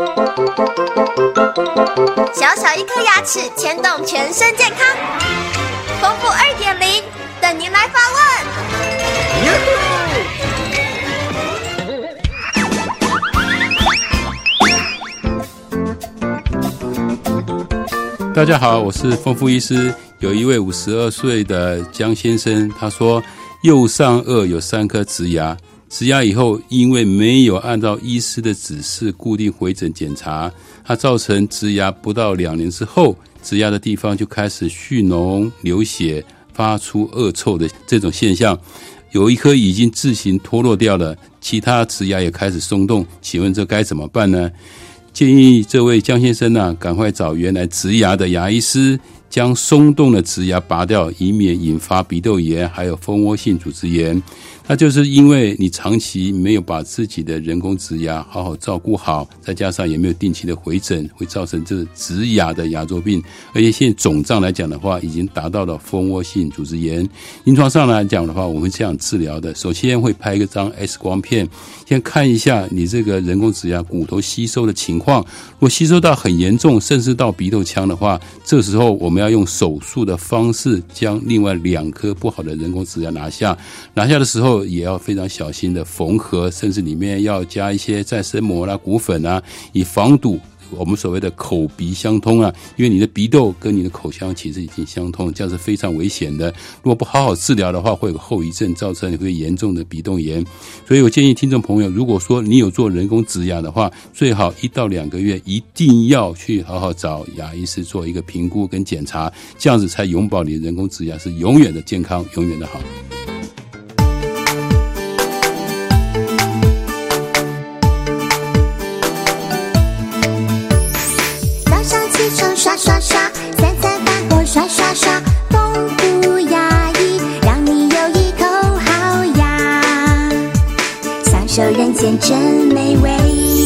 小小一颗牙齿牵动全身健康，丰富二点零等您来发问。大家好，我是丰富医师。有一位五十二岁的江先生，他说右上颚有三颗植牙。植牙以后，因为没有按照医师的指示固定回诊检查，它造成植牙不到两年之后，植牙的地方就开始蓄脓、流血、发出恶臭的这种现象。有一颗已经自行脱落掉了，其他植牙也开始松动。请问这该怎么办呢？建议这位江先生呢，赶快找原来植牙的牙医师，将松动的植牙拔掉，以免引发鼻窦炎，还有蜂窝性组织炎。那就是因为你长期没有把自己的人工植牙好好照顾好，再加上也没有定期的回诊，会造成这植牙的牙周病。而且现在肿胀来讲的话，已经达到了蜂窝性组织炎。临床上来讲的话，我们这样治疗的：首先会拍一张 X 光片，先看一下你这个人工植牙骨头吸收的情况。如果吸收到很严重，甚至到鼻窦腔的话，这时候我们要用手术的方式将另外两颗不好的人工指甲拿下。拿下的时候。也要非常小心的缝合，甚至里面要加一些再生膜啦、骨粉啊，以防堵我们所谓的口鼻相通啊。因为你的鼻窦跟你的口腔其实已经相通，这样是非常危险的。如果不好好治疗的话，会有后遗症，造成你会严重的鼻窦炎。所以我建议听众朋友，如果说你有做人工植牙的话，最好一到两个月一定要去好好找牙医师做一个评估跟检查，这样子才永保你人工植牙是永远的健康，永远的好。刷刷刷，丰富牙医，让你有一口好牙，享受人间真美味。